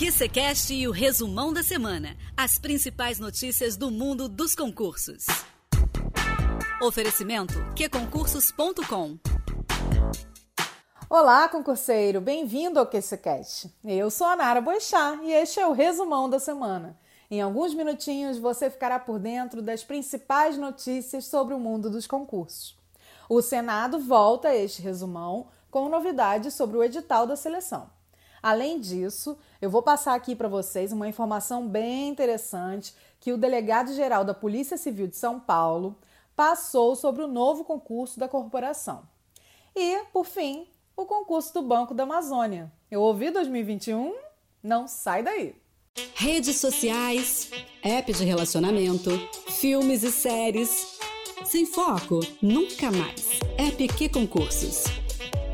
QCCast e o resumão da semana. As principais notícias do mundo dos concursos. Oferecimento qconcursos.com Olá, concurseiro! Bem-vindo ao QCCast. Eu sou a Nara Boixá e este é o resumão da semana. Em alguns minutinhos você ficará por dentro das principais notícias sobre o mundo dos concursos. O Senado volta a este resumão com novidades sobre o edital da seleção. Além disso, eu vou passar aqui para vocês uma informação bem interessante que o delegado-geral da Polícia Civil de São Paulo passou sobre o novo concurso da corporação. E, por fim, o concurso do Banco da Amazônia. Eu ouvi 2021? Não sai daí! Redes sociais, app de relacionamento, filmes e séries. Sem foco, nunca mais. App que concursos.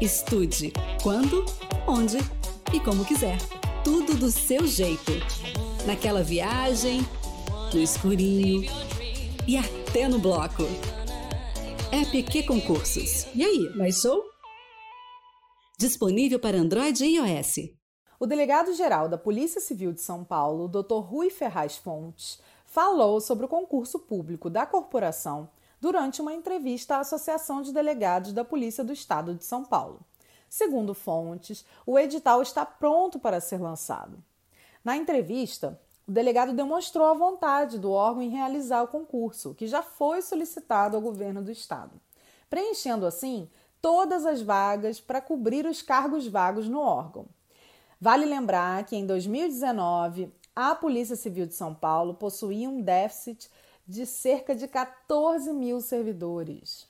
Estude quando, onde e como quiser. Tudo do seu jeito. Naquela viagem, no escurinho e até no bloco. App que concursos. E aí, mais show? Disponível para Android e iOS. O delegado-geral da Polícia Civil de São Paulo, Dr. Rui Ferraz Fontes, falou sobre o concurso público da corporação durante uma entrevista à Associação de Delegados da Polícia do Estado de São Paulo. Segundo fontes, o edital está pronto para ser lançado. Na entrevista, o delegado demonstrou a vontade do órgão em realizar o concurso, que já foi solicitado ao governo do estado, preenchendo assim todas as vagas para cobrir os cargos vagos no órgão. Vale lembrar que em 2019 a Polícia Civil de São Paulo possuía um déficit de cerca de 14 mil servidores.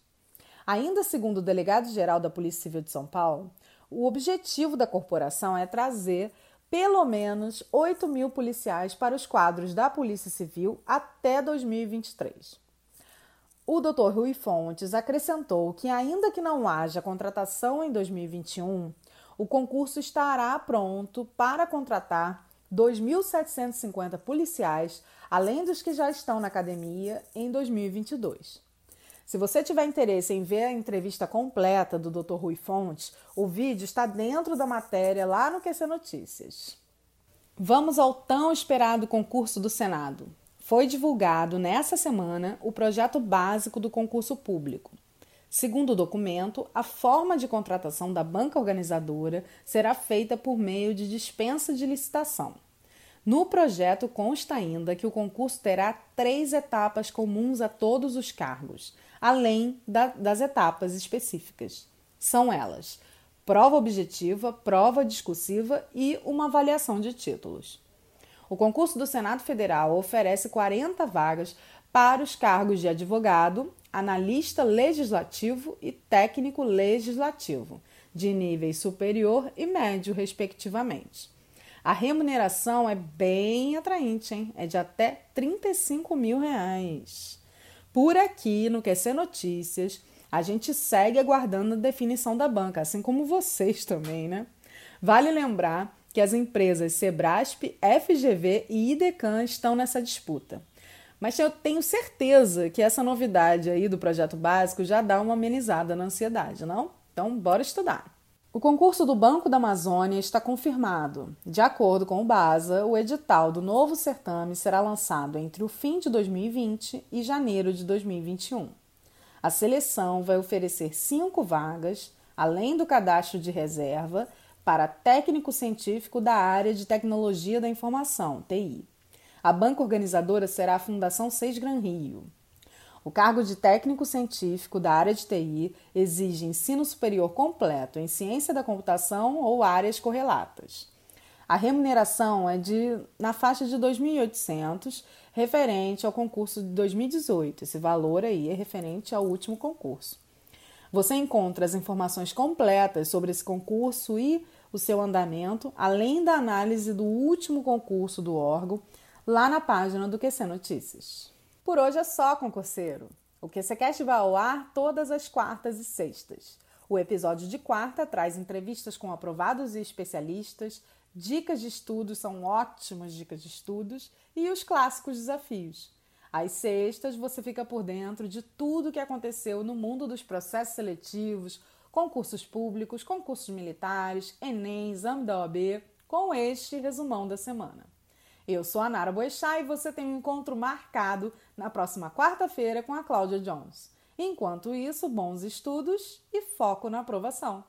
Ainda segundo o delegado-geral da Polícia Civil de São Paulo, o objetivo da corporação é trazer pelo menos 8 mil policiais para os quadros da Polícia Civil até 2023. O Dr. Rui Fontes acrescentou que, ainda que não haja contratação em 2021, o concurso estará pronto para contratar 2.750 policiais, além dos que já estão na academia, em 2022. Se você tiver interesse em ver a entrevista completa do Dr. Rui Fontes, o vídeo está dentro da matéria lá no QC Notícias. Vamos ao tão esperado concurso do Senado. Foi divulgado nessa semana o projeto básico do concurso público. Segundo o documento, a forma de contratação da banca organizadora será feita por meio de dispensa de licitação. No projeto consta ainda que o concurso terá três etapas comuns a todos os cargos, além da, das etapas específicas. São elas: prova objetiva, prova discursiva e uma avaliação de títulos. O concurso do Senado Federal oferece 40 vagas para os cargos de advogado, analista legislativo e técnico legislativo, de nível superior e médio, respectivamente. A remuneração é bem atraente, hein? É de até 35 mil reais. Por aqui, no QC Notícias, a gente segue aguardando a definição da banca, assim como vocês também, né? Vale lembrar que as empresas Sebrasp, FGV e IDECAN estão nessa disputa. Mas eu tenho certeza que essa novidade aí do projeto básico já dá uma amenizada na ansiedade, não? Então, bora estudar. O concurso do Banco da Amazônia está confirmado. De acordo com o BASA, o edital do novo certame será lançado entre o fim de 2020 e janeiro de 2021. A seleção vai oferecer cinco vagas, além do cadastro de reserva, para técnico científico da área de tecnologia da informação, TI. A banca organizadora será a Fundação Seis Gran Rio. O cargo de técnico científico da área de TI exige ensino superior completo em ciência da computação ou áreas correlatas. A remuneração é de na faixa de 2.800, referente ao concurso de 2018. Esse valor aí é referente ao último concurso. Você encontra as informações completas sobre esse concurso e o seu andamento, além da análise do último concurso do órgão, lá na página do QC Notícias. Por hoje é só, concurseiro. O QCCast vai ao ar todas as quartas e sextas. O episódio de quarta traz entrevistas com aprovados e especialistas, dicas de estudos são ótimas dicas de estudos e os clássicos desafios. Às sextas você fica por dentro de tudo o que aconteceu no mundo dos processos seletivos, concursos públicos, concursos militares, Enem, exame da OAB, com este resumão da semana. Eu sou a Nara Boechat e você tem um encontro marcado na próxima quarta-feira com a Cláudia Jones. Enquanto isso, bons estudos e foco na aprovação.